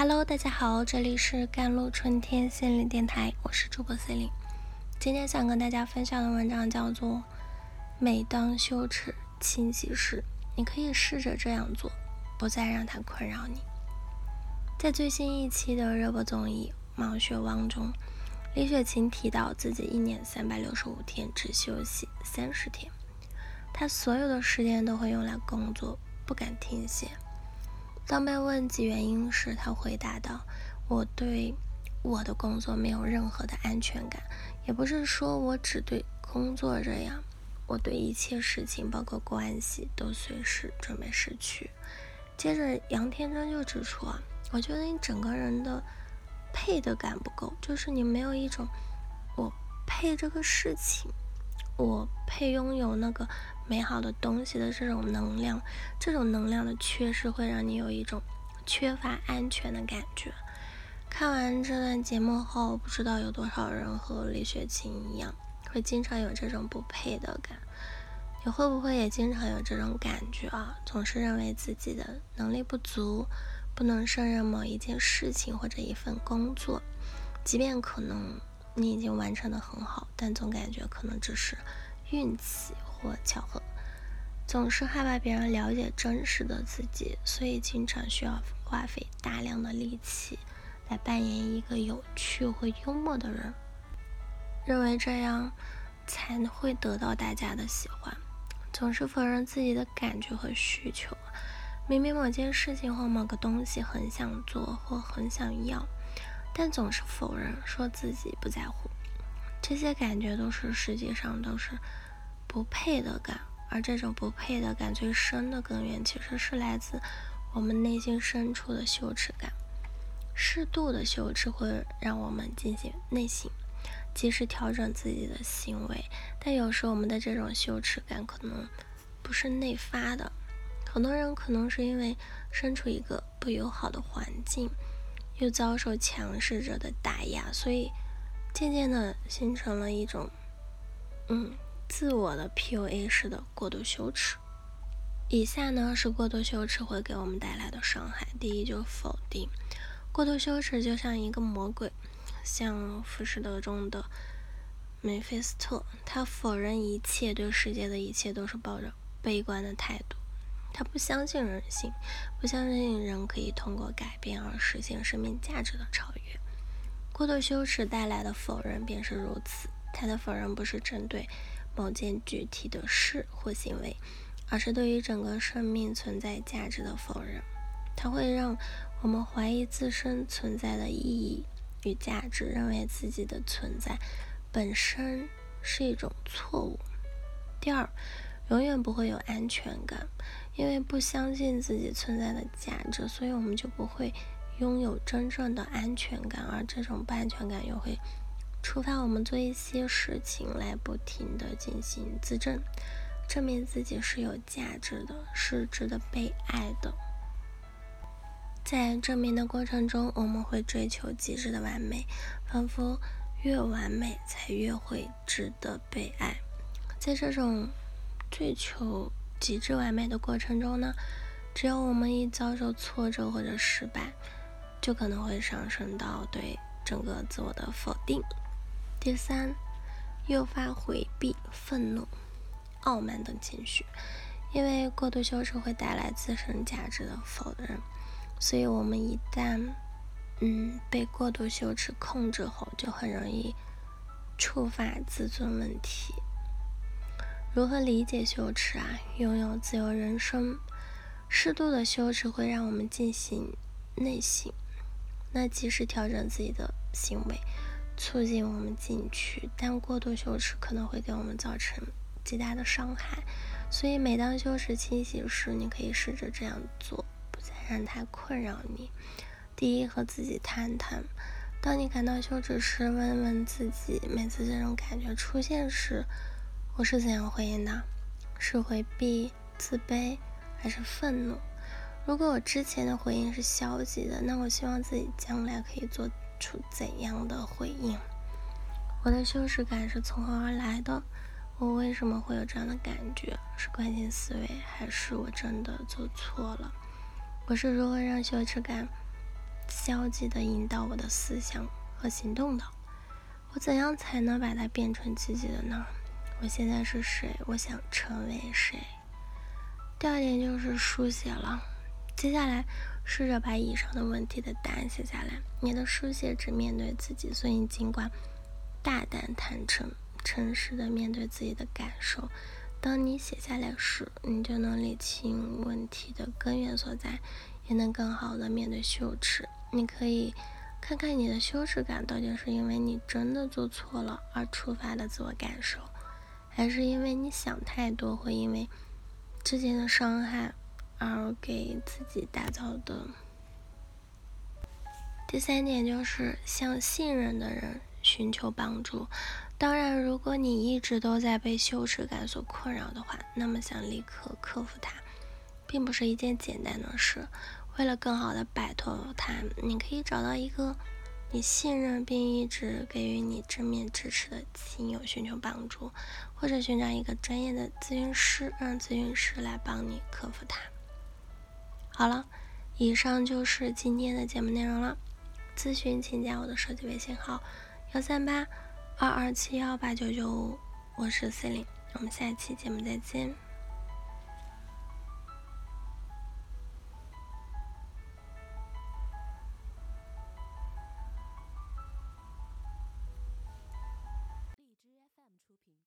Hello，大家好，这里是甘露春天心灵电台，我是主播 C 琳。今天想跟大家分享的文章叫做《每当羞耻侵袭时》，你可以试着这样做，不再让它困扰你。在最新一期的热播综艺《毛血旺》中，李雪琴提到自己一年三百六十五天只休息三十天，她所有的时间都会用来工作，不敢停歇。当被问及原因时，他回答道：“我对我的工作没有任何的安全感，也不是说我只对工作这样，我对一切事情，包括关系，都随时准备失去。”接着，杨天真就指出啊，我觉得你整个人的配得感不够，就是你没有一种我配这个事情。我配拥有那个美好的东西的这种能量，这种能量的缺失会让你有一种缺乏安全的感觉。看完这段节目后，不知道有多少人和李雪琴一样，会经常有这种不配的感。你会不会也经常有这种感觉啊？总是认为自己的能力不足，不能胜任某一件事情或者一份工作，即便可能。你已经完成的很好，但总感觉可能只是运气或巧合，总是害怕别人了解真实的自己，所以经常需要花费大量的力气来扮演一个有趣或幽默的人，认为这样才会得到大家的喜欢，总是否认自己的感觉和需求，明明某件事情或某个东西很想做或很想要。但总是否认，说自己不在乎，这些感觉都是实际上都是不配的感，而这种不配的感最深的根源其实是来自我们内心深处的羞耻感。适度的羞耻会让我们进行内省，及时调整自己的行为。但有时候我们的这种羞耻感可能不是内发的，很多人可能是因为身处一个不友好的环境。又遭受强势者的打压，所以渐渐的形成了一种，嗯，自我的 PUA 式的过度羞耻。以下呢是过度羞耻会给我们带来的伤害。第一，就否定。过度羞耻就像一个魔鬼，像《浮士德》中的梅菲斯特，他否认一切，对世界的一切都是抱着悲观的态度。他不相信人性，不相信人可以通过改变而实现生命价值的超越。过度羞耻带来的否认便是如此。他的否认不是针对某件具体的事或行为，而是对于整个生命存在价值的否认。它会让我们怀疑自身存在的意义与价值，认为自己的存在本身是一种错误。第二。永远不会有安全感，因为不相信自己存在的价值，所以我们就不会拥有真正的安全感，而这种不安全感又会触发我们做一些事情来不停的进行自证，证明自己是有价值的，是值得被爱的。在证明的过程中，我们会追求极致的完美，仿佛越完美才越会值得被爱。在这种追求极致完美的过程中呢，只要我们一遭受挫折或者失败，就可能会上升到对整个自我的否定。第三，诱发回避、愤怒、傲慢等情绪，因为过度羞耻会带来自身价值的否认，所以我们一旦嗯被过度羞耻控制后，就很容易触发自尊问题。如何理解羞耻啊？拥有自由人生，适度的羞耻会让我们进行内省，那及时调整自己的行为，促进我们进取。但过度羞耻可能会给我们造成极大的伤害，所以每当羞耻清洗时，你可以试着这样做，不再让它困扰你。第一，和自己谈谈，当你感到羞耻时，问问自己，每次这种感觉出现时。我是怎样回应的？是回避、自卑，还是愤怒？如果我之前的回应是消极的，那我希望自己将来可以做出怎样的回应？我的羞耻感是从何而来的？我为什么会有这样的感觉？是惯性思维，还是我真的做错了？我是如何让羞耻感消极的引导我的思想和行动的。我怎样才能把它变成积极的呢？我现在是谁？我想成为谁？第二点就是书写了。接下来试着把以上的问题的答案写下来。你的书写只面对自己，所以尽管大胆、坦诚、诚实的面对自己的感受。当你写下来时，你就能理清问题的根源所在，也能更好的面对羞耻。你可以看看你的羞耻感到底是因为你真的做错了而触发的自我感受，还是因为你想太多，会因为之前的伤害而给自己打造的。第三点就是向信任的人寻求帮助。当然，如果你一直都在被羞耻感所困扰的话，那么想立刻克服它，并不是一件简单的事。为了更好的摆脱它，你可以找到一个你信任并一直给予你正面支持的亲友寻求帮助，或者寻找一个专业的咨询师，让咨询师来帮你克服它。好了，以上就是今天的节目内容了。咨询请加我的手机微信号：幺三八。二二七幺八九九五，我是 C 琳，我们下期节目再见。